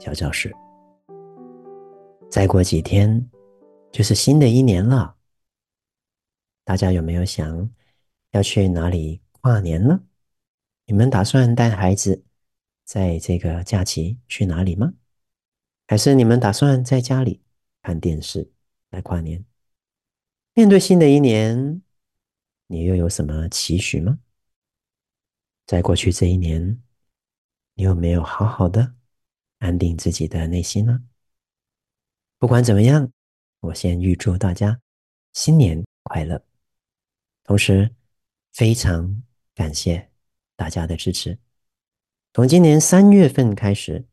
小教室。再过几天就是新的一年了，大家有没有想要去哪里跨年呢？你们打算带孩子在这个假期去哪里吗？还是你们打算在家里看电视来跨年？面对新的一年，你又有什么期许吗？在过去这一年，你有没有好好的安定自己的内心呢？不管怎么样，我先预祝大家新年快乐。同时，非常感谢大家的支持。从今年三月份开始，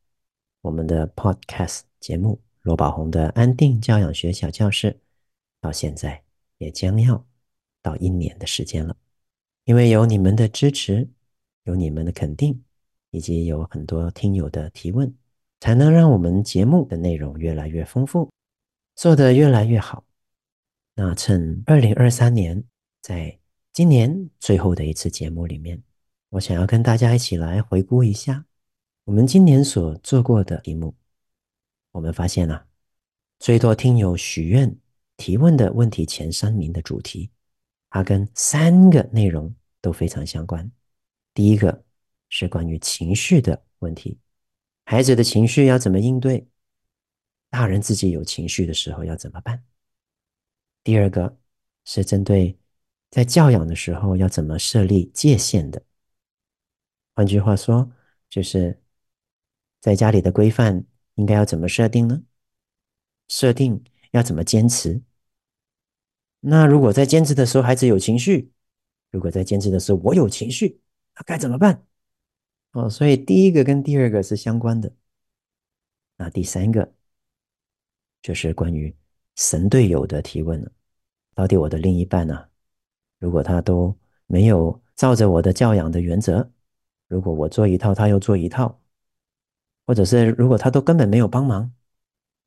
我们的 Podcast 节目《罗宝红的安定教养学小教室》到现在也将要到一年的时间了。因为有你们的支持，有你们的肯定，以及有很多听友的提问。才能让我们节目的内容越来越丰富，做得越来越好。那趁二零二三年，在今年最后的一次节目里面，我想要跟大家一起来回顾一下我们今年所做过的题目。我们发现啊，最多听友许愿提问的问题前三名的主题，它跟三个内容都非常相关。第一个是关于情绪的问题。孩子的情绪要怎么应对？大人自己有情绪的时候要怎么办？第二个是针对在教养的时候要怎么设立界限的。换句话说，就是在家里的规范应该要怎么设定呢？设定要怎么坚持？那如果在坚持的时候孩子有情绪，如果在坚持的时候我有情绪，那该怎么办？哦，所以第一个跟第二个是相关的。那第三个就是关于神队友的提问了。到底我的另一半呢、如果他都没有照着我的教养的原则，如果我做一套，他又做一套，或者是如果他都根本没有帮忙，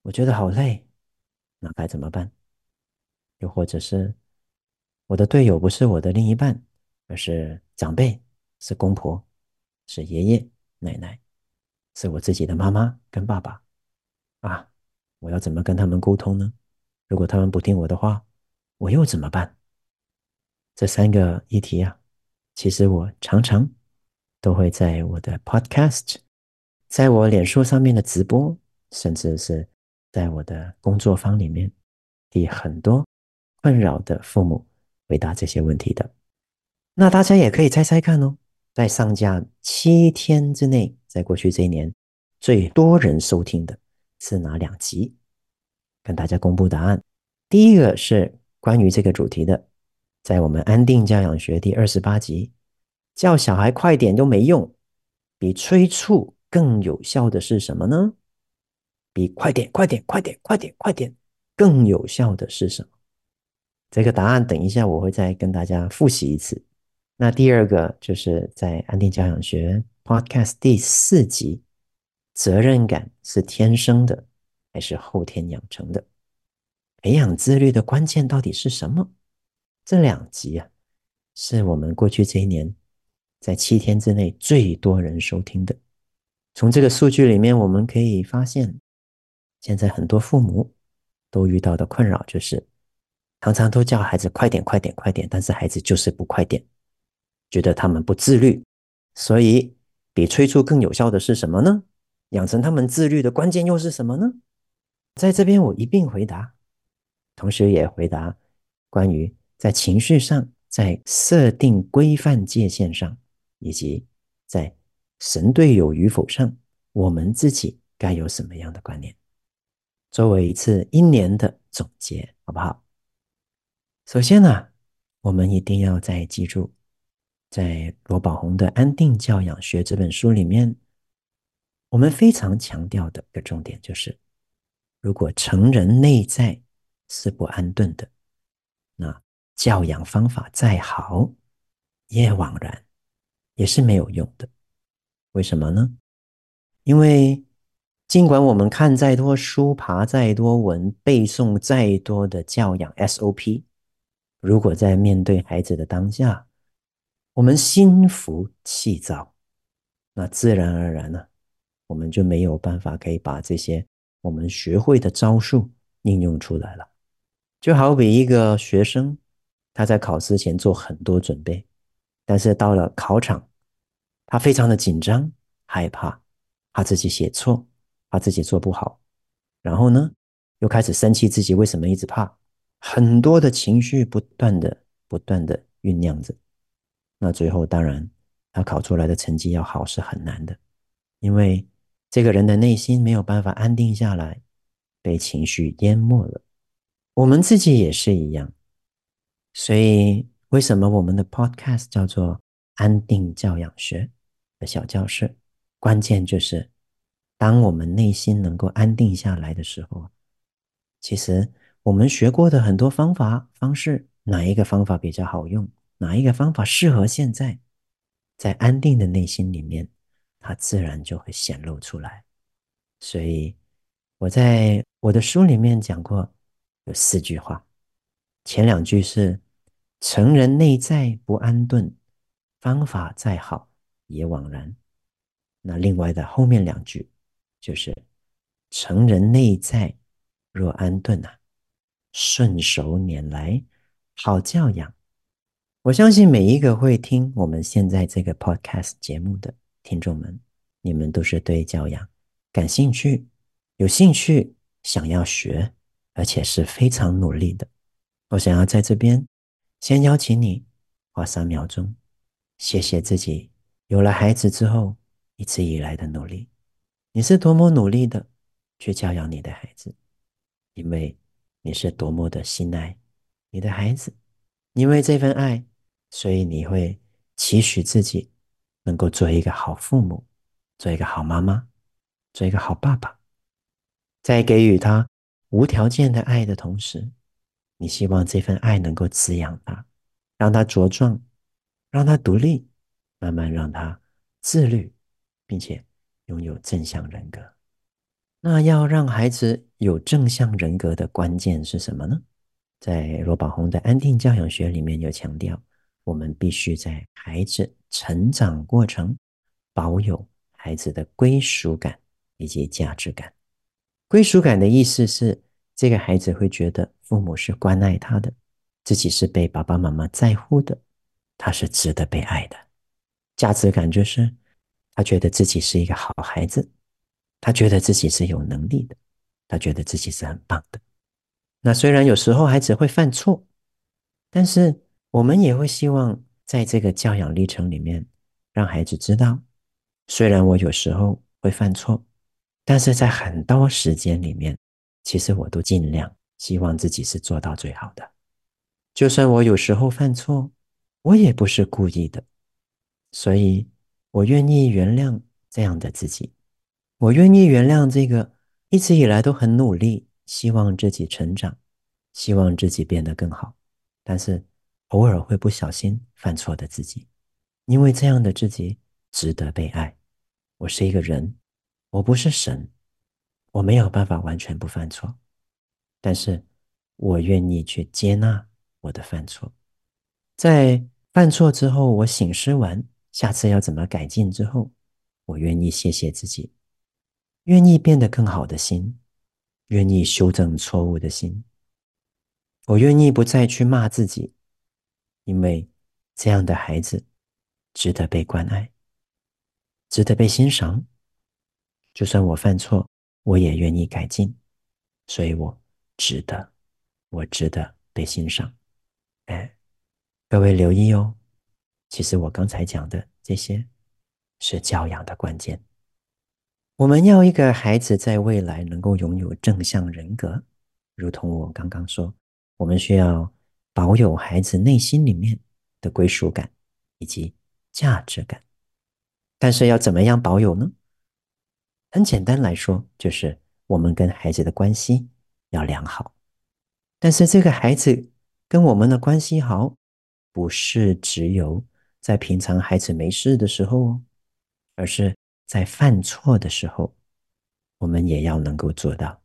我觉得好累，那该怎么办？又或者是我的队友不是我的另一半，而是长辈，是公婆。是爷爷奶奶，是我自己的妈妈跟爸爸啊！我要怎么跟他们沟通呢？如果他们不听我的话，我又怎么办？这三个议题啊，其实我常常都会在我的 Podcast，在我脸书上面的直播，甚至是在我的工作坊里面，替很多困扰的父母回答这些问题的。那大家也可以猜猜看哦。在上架七天之内，在过去这一年最多人收听的是哪两集？跟大家公布答案。第一个是关于这个主题的，在我们安定教养学第二十八集，叫小孩快点都没用，比催促更有效的是什么呢？比快点、快点、快点、快点、快点更有效的是什么？这个答案等一下我会再跟大家复习一次。那第二个就是在安定教养学 Podcast 第四集，责任感是天生的还是后天养成的？培养自律的关键到底是什么？这两集啊，是我们过去这一年在七天之内最多人收听的。从这个数据里面，我们可以发现，现在很多父母都遇到的困扰就是，常常都叫孩子快点、快点、快点，但是孩子就是不快点。觉得他们不自律，所以比催促更有效的是什么呢？养成他们自律的关键又是什么呢？在这边我一并回答，同时也回答关于在情绪上、在设定规范界限上，以及在神队友与否上，我们自己该有什么样的观念，作为一次一年的总结，好不好？首先呢，我们一定要再记住。在罗宝红的《安定教养学》这本书里面，我们非常强调的一个重点就是，如果成人内在是不安顿的，那教养方法再好，也枉然，也是没有用的。为什么呢？因为尽管我们看再多书、爬再多文、背诵再多的教养 SOP，如果在面对孩子的当下，我们心浮气躁，那自然而然呢，我们就没有办法可以把这些我们学会的招数应用出来了。就好比一个学生，他在考试前做很多准备，但是到了考场，他非常的紧张、害怕，怕自己写错，怕自己做不好，然后呢，又开始生气自己为什么一直怕，很多的情绪不断的、不断的酝酿着。那最后当然，他考出来的成绩要好是很难的，因为这个人的内心没有办法安定下来，被情绪淹没了。我们自己也是一样，所以为什么我们的 Podcast 叫做“安定教养学”的小教室？关键就是，当我们内心能够安定下来的时候，其实我们学过的很多方法方式，哪一个方法比较好用？哪一个方法适合现在？在安定的内心里面，它自然就会显露出来。所以我在我的书里面讲过，有四句话，前两句是“成人内在不安顿，方法再好也枉然”。那另外的后面两句就是“成人内在若安顿啊，顺手拈来好教养”。我相信每一个会听我们现在这个 podcast 节目的听众们，你们都是对教养感兴趣、有兴趣、想要学，而且是非常努力的。我想要在这边先邀请你花三秒钟，谢谢自己有了孩子之后一直以来的努力。你是多么努力的去教养你的孩子，因为你是多么的信赖你的孩子，因为这份爱。所以你会期许自己能够做一个好父母，做一个好妈妈，做一个好爸爸。在给予他无条件的爱的同时，你希望这份爱能够滋养他，让他茁壮，让他独立，慢慢让他自律，并且拥有正向人格。那要让孩子有正向人格的关键是什么呢？在罗宝红的安定教养学里面有强调。我们必须在孩子成长过程保有孩子的归属感以及价值感。归属感的意思是，这个孩子会觉得父母是关爱他的，自己是被爸爸妈妈在乎的，他是值得被爱的。价值感就是他觉得自己是一个好孩子，他觉得自己是有能力的，他觉得自己是很棒的。那虽然有时候孩子会犯错，但是。我们也会希望在这个教养历程里面，让孩子知道，虽然我有时候会犯错，但是在很多时间里面，其实我都尽量希望自己是做到最好的。就算我有时候犯错，我也不是故意的，所以我愿意原谅这样的自己，我愿意原谅这个一直以来都很努力，希望自己成长，希望自己变得更好，但是。偶尔会不小心犯错的自己，因为这样的自己值得被爱。我是一个人，我不是神，我没有办法完全不犯错，但是我愿意去接纳我的犯错。在犯错之后，我醒思完下次要怎么改进之后，我愿意谢谢自己，愿意变得更好的心，愿意修正错误的心，我愿意不再去骂自己。因为这样的孩子值得被关爱，值得被欣赏。就算我犯错，我也愿意改进，所以我值得，我值得被欣赏。哎，各位留意哦，其实我刚才讲的这些是教养的关键。我们要一个孩子在未来能够拥有正向人格，如同我刚刚说，我们需要。保有孩子内心里面的归属感以及价值感，但是要怎么样保有呢？很简单来说，就是我们跟孩子的关系要良好。但是这个孩子跟我们的关系好，不是只有在平常孩子没事的时候哦，而是在犯错的时候，我们也要能够做到。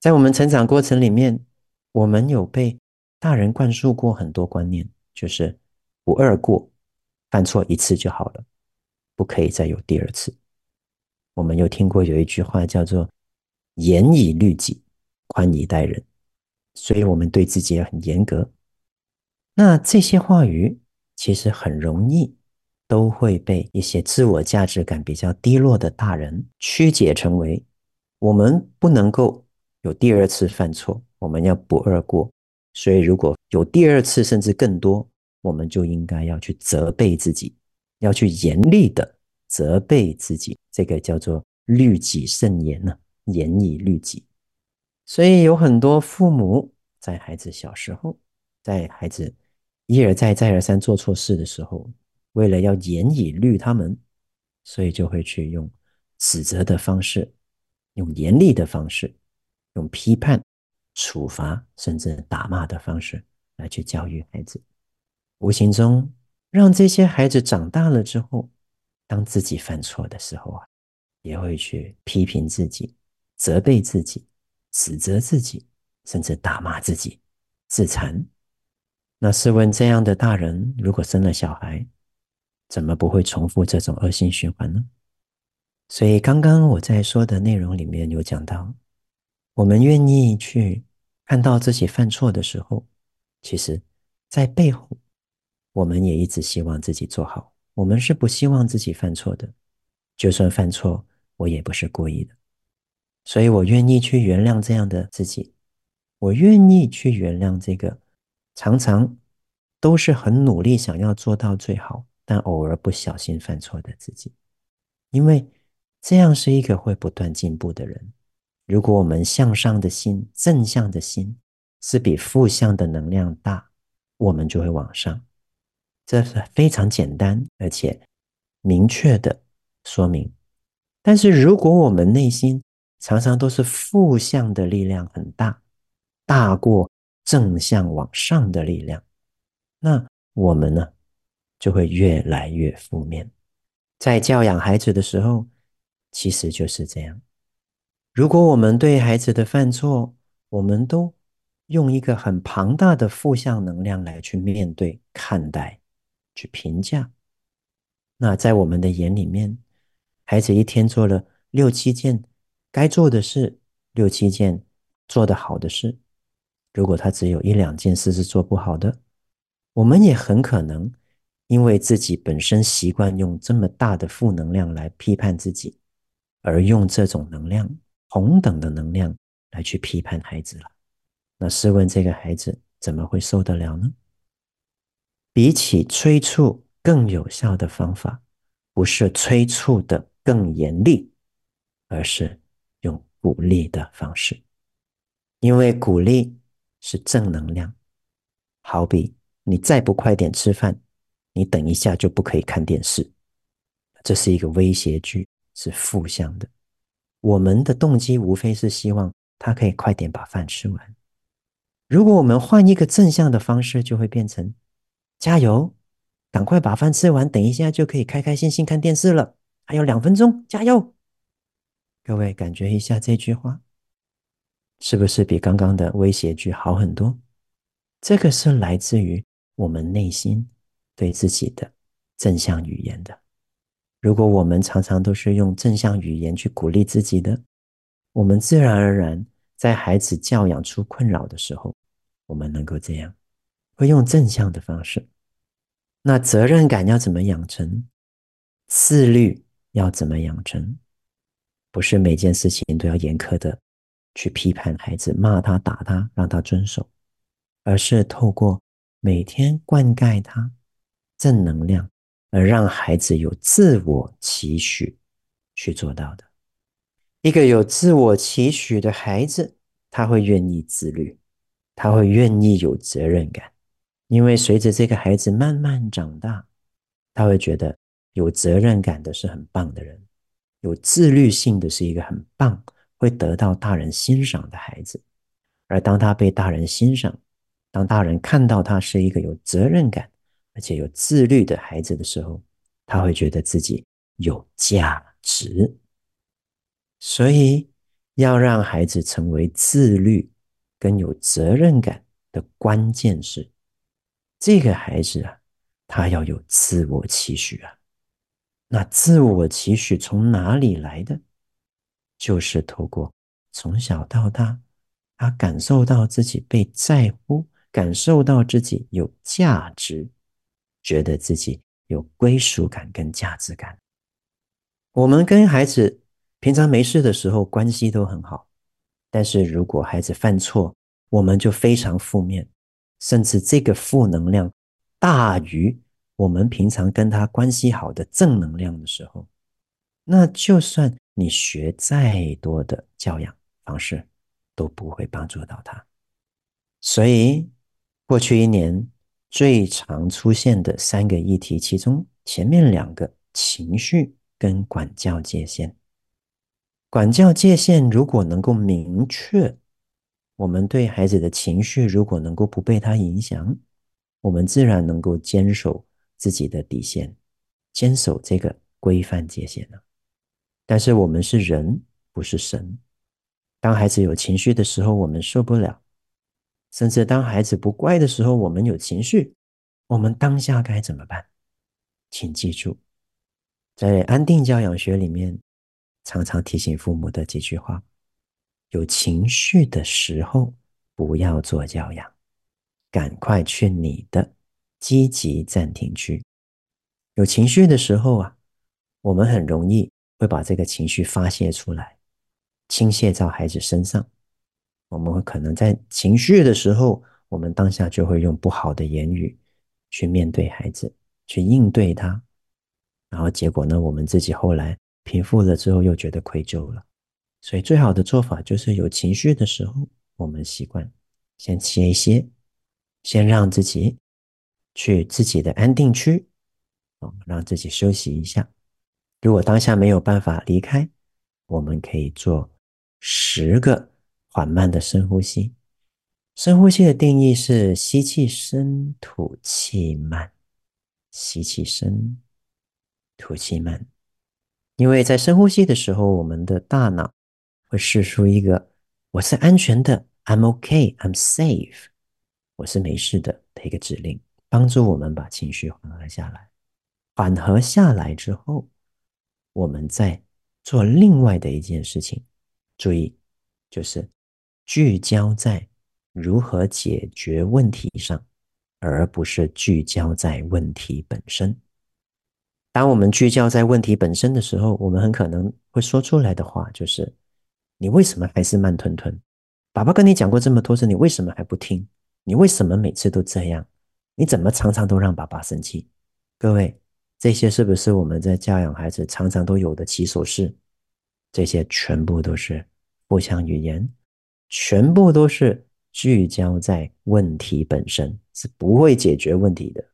在我们成长过程里面，我们有被大人灌输过很多观念，就是不二过，犯错一次就好了，不可以再有第二次。我们又听过有一句话叫做“严以律己，宽以待人”，所以我们对自己也很严格。那这些话语其实很容易都会被一些自我价值感比较低落的大人曲解成为：我们不能够有第二次犯错，我们要不二过。所以如果有第二次甚至更多，我们就应该要去责备自己，要去严厉的。责备自己，这个叫做律己慎言呢，严以律己。所以有很多父母在孩子小时候，在孩子一而再、再而三做错事的时候，为了要严以律他们，所以就会去用指责的方式，用严厉的方式，用批判、处罚甚至打骂的方式来去教育孩子，无形中让这些孩子长大了之后。当自己犯错的时候啊，也会去批评自己、责备自己、指责自己，甚至打骂自己、自残。那试问，这样的大人如果生了小孩，怎么不会重复这种恶性循环呢？所以，刚刚我在说的内容里面有讲到，我们愿意去看到自己犯错的时候，其实，在背后，我们也一直希望自己做好。我们是不希望自己犯错的，就算犯错，我也不是故意的，所以我愿意去原谅这样的自己，我愿意去原谅这个常常都是很努力想要做到最好，但偶尔不小心犯错的自己，因为这样是一个会不断进步的人。如果我们向上的心、正向的心是比负向的能量大，我们就会往上。这是非常简单而且明确的说明。但是，如果我们内心常常都是负向的力量很大，大过正向往上的力量，那我们呢，就会越来越负面。在教养孩子的时候，其实就是这样。如果我们对孩子的犯错，我们都用一个很庞大的负向能量来去面对看待。去评价，那在我们的眼里面，孩子一天做了六七件该做的事，六七件做得好的事，如果他只有一两件事是做不好的，我们也很可能因为自己本身习惯用这么大的负能量来批判自己，而用这种能量同等的能量来去批判孩子了。那试问这个孩子怎么会受得了呢？比起催促更有效的方法，不是催促的更严厉，而是用鼓励的方式。因为鼓励是正能量，好比你再不快点吃饭，你等一下就不可以看电视。这是一个威胁句，是负向的。我们的动机无非是希望他可以快点把饭吃完。如果我们换一个正向的方式，就会变成。加油，赶快把饭吃完，等一下就可以开开心心看电视了。还有两分钟，加油！各位感觉一下这句话，是不是比刚刚的威胁句好很多？这个是来自于我们内心对自己的正向语言的。如果我们常常都是用正向语言去鼓励自己的，我们自然而然在孩子教养出困扰的时候，我们能够这样。会用正向的方式，那责任感要怎么养成？自律要怎么养成？不是每件事情都要严苛的去批判孩子，骂他、打他，让他遵守，而是透过每天灌溉他正能量，而让孩子有自我期许去做到的。一个有自我期许的孩子，他会愿意自律，他会愿意有责任感。因为随着这个孩子慢慢长大，他会觉得有责任感的是很棒的人，有自律性的是一个很棒，会得到大人欣赏的孩子。而当他被大人欣赏，当大人看到他是一个有责任感而且有自律的孩子的时候，他会觉得自己有价值。所以，要让孩子成为自律跟有责任感的关键是，这个孩子啊，他要有自我期许啊。那自我期许从哪里来的？就是透过从小到大，他感受到自己被在乎，感受到自己有价值，觉得自己有归属感跟价值感。我们跟孩子平常没事的时候关系都很好，但是如果孩子犯错，我们就非常负面，甚至这个负能量大于我们平常跟他关系好的正能量的时候，那就算你学再多的教养方式，都不会帮助到他。所以，过去一年最常出现的三个议题，其中前面两个情绪跟管教界限，管教界限如果能够明确，我们对孩子的情绪如果能够不被他影响，我们自然能够坚守。自己的底线，坚守这个规范界限呢？但是我们是人，不是神。当孩子有情绪的时候，我们受不了；甚至当孩子不乖的时候，我们有情绪。我们当下该怎么办？请记住，在安定教养学里面，常常提醒父母的几句话：有情绪的时候，不要做教养，赶快去你的。积极暂停区。有情绪的时候啊，我们很容易会把这个情绪发泄出来，倾泻到孩子身上。我们会可能在情绪的时候，我们当下就会用不好的言语去面对孩子，去应对他。然后结果呢，我们自己后来平复了之后，又觉得愧疚了。所以最好的做法就是有情绪的时候，我们习惯先歇一歇，先让自己。去自己的安定区，哦，让自己休息一下。如果当下没有办法离开，我们可以做十个缓慢的深呼吸。深呼吸的定义是吸气深，吐气慢。吸气深，吐气慢。因为在深呼吸的时候，我们的大脑会释出一个“我是安全的，I'm OK，I'm safe，我是没事的”的一个指令。帮助我们把情绪缓和下来，缓和下来之后，我们再做另外的一件事情。注意，就是聚焦在如何解决问题上，而不是聚焦在问题本身。当我们聚焦在问题本身的时候，我们很可能会说出来的话就是：“你为什么还是慢吞吞？爸爸跟你讲过这么多次，你为什么还不听？你为什么每次都这样？”你怎么常常都让爸爸生气？各位，这些是不是我们在教养孩子常常都有的起手式？这些全部都是负向语言，全部都是聚焦在问题本身，是不会解决问题的。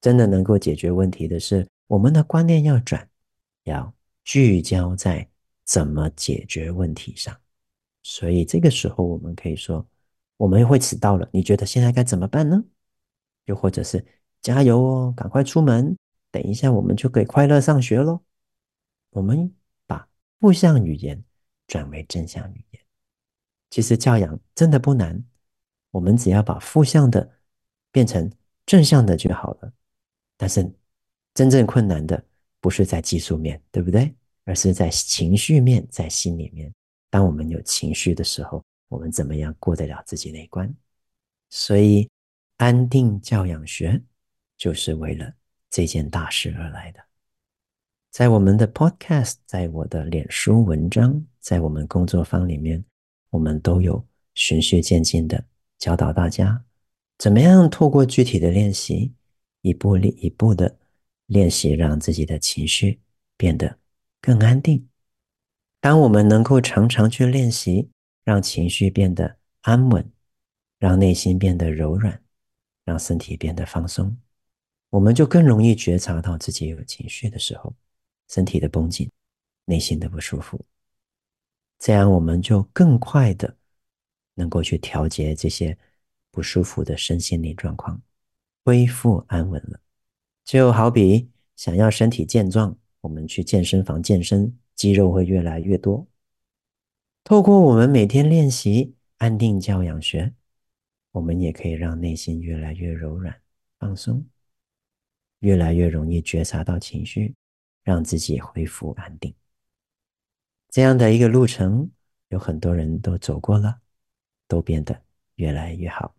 真的能够解决问题的是，我们的观念要转，要聚焦在怎么解决问题上。所以这个时候，我们可以说，我们会迟到了，你觉得现在该怎么办呢？又或者是加油哦，赶快出门，等一下我们就可以快乐上学喽。我们把负向语言转为正向语言。其实教养真的不难，我们只要把负向的变成正向的就好了。但是真正困难的不是在技术面，对不对？而是在情绪面，在心里面。当我们有情绪的时候，我们怎么样过得了自己那一关？所以。安定教养学就是为了这件大事而来的。在我们的 Podcast，在我的脸书文章，在我们工作坊里面，我们都有循序渐进的教导大家，怎么样透过具体的练习，一步一步的练习，让自己的情绪变得更安定。当我们能够常常去练习，让情绪变得安稳，让内心变得柔软。让身体变得放松，我们就更容易觉察到自己有情绪的时候，身体的绷紧，内心的不舒服，这样我们就更快的能够去调节这些不舒服的身心灵状况，恢复安稳了。就好比想要身体健壮，我们去健身房健身，肌肉会越来越多。透过我们每天练习安定教养学，我们也可以让内心越来越柔软、放松，越来越容易觉察到情绪，让自己恢复安定。这样的一个路程，有很多人都走过了，都变得越来越好。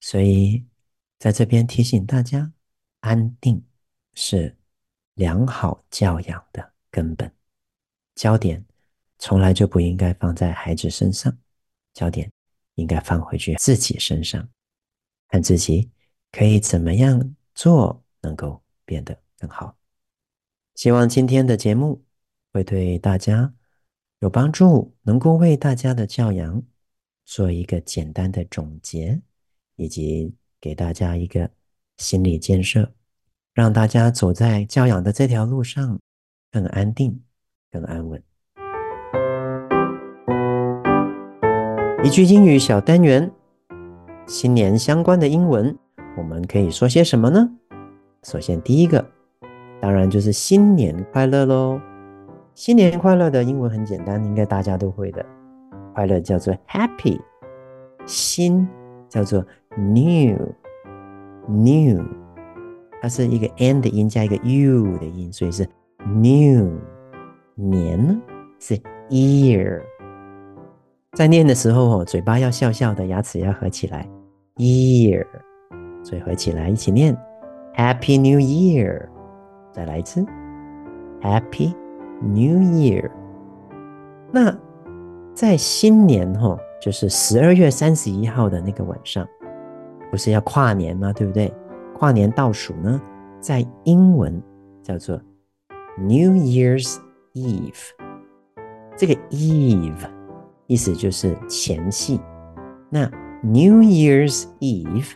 所以在这边提醒大家，安定是良好教养的根本，焦点。从来就不应该放在孩子身上，焦点应该放回去自己身上，看自己可以怎么样做能够变得更好。希望今天的节目会对大家有帮助，能够为大家的教养做一个简单的总结，以及给大家一个心理建设，让大家走在教养的这条路上更安定、更安稳。一句英语小单元，新年相关的英文，我们可以说些什么呢？首先，第一个，当然就是新年快乐喽！新年快乐的英文很简单，应该大家都会的。快乐叫做 happy，新叫做 new，new，它是一个 n 的音加一个 u 的音，所以是 new。年是 year。在念的时候哦，嘴巴要笑笑的，牙齿要合起来。Year，嘴合起来，一起念。Happy New Year，再来一次。Happy New Year。那在新年哈，就是十二月三十一号的那个晚上，不是要跨年吗？对不对？跨年倒数呢，在英文叫做 New Year's Eve。这个 Eve。意思就是前夕。那 New Year's Eve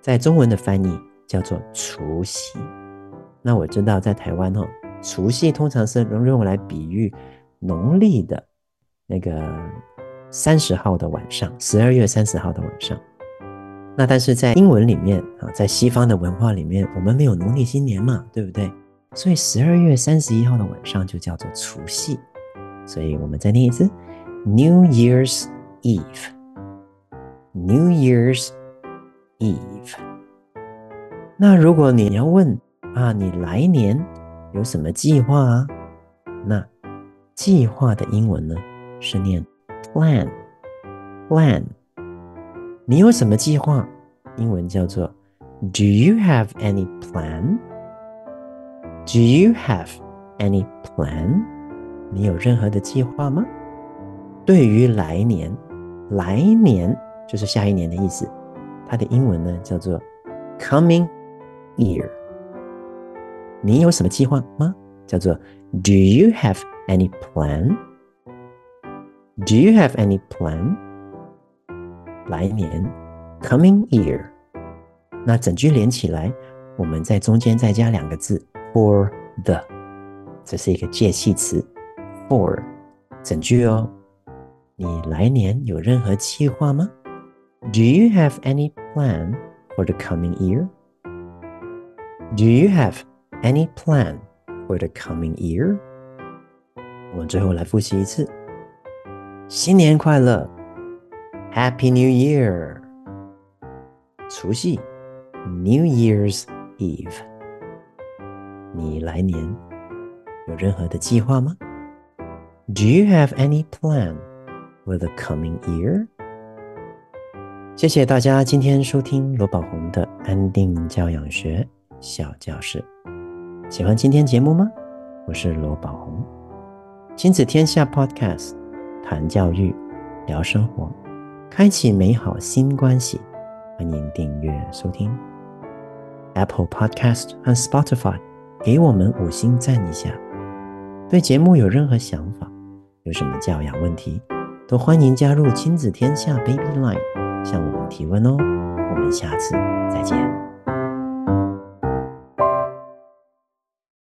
在中文的翻译叫做除夕。那我知道在台湾哦，除夕通常是用用来比喻农历的那个三十号的晚上，十二月三十号的晚上。那但是在英文里面啊，在西方的文化里面，我们没有农历新年嘛，对不对？所以十二月三十一号的晚上就叫做除夕。所以我们再念一次。New Year's Eve. New Year's Eve. 那如果你要问啊，你来年有什么计划啊？那计划的英文呢是念 plan。plan。你有什么计划？英文叫做 Do you have any plan? Do you have any plan? 你有任何的计划吗？对于来年，来年就是下一年的意思。它的英文呢叫做 coming year。你有什么计划吗？叫做 Do you have any plan？Do you have any plan？来年 coming year。那整句连起来，我们在中间再加两个字 for the，这是一个介系词 for 整句哦。你来年有任何计划吗？Do you have any plan for the coming year? Do you have any plan for the coming year? 我们最后来复习一次。新年快乐，Happy New Year！除夕，New Year's Eve。你来年有任何的计划吗？Do you have any plan? For the coming year，谢谢大家今天收听罗宝红的安定教养学小教室。喜欢今天节目吗？我是罗宝红，亲子天下 Podcast，谈教育，聊生活，开启美好新关系。欢迎订阅收听 Apple Podcast 和 Spotify，给我们五星赞一下。对节目有任何想法，有什么教养问题？都欢迎加入亲子天下 Baby Line，向我们提问哦。我们下次再见。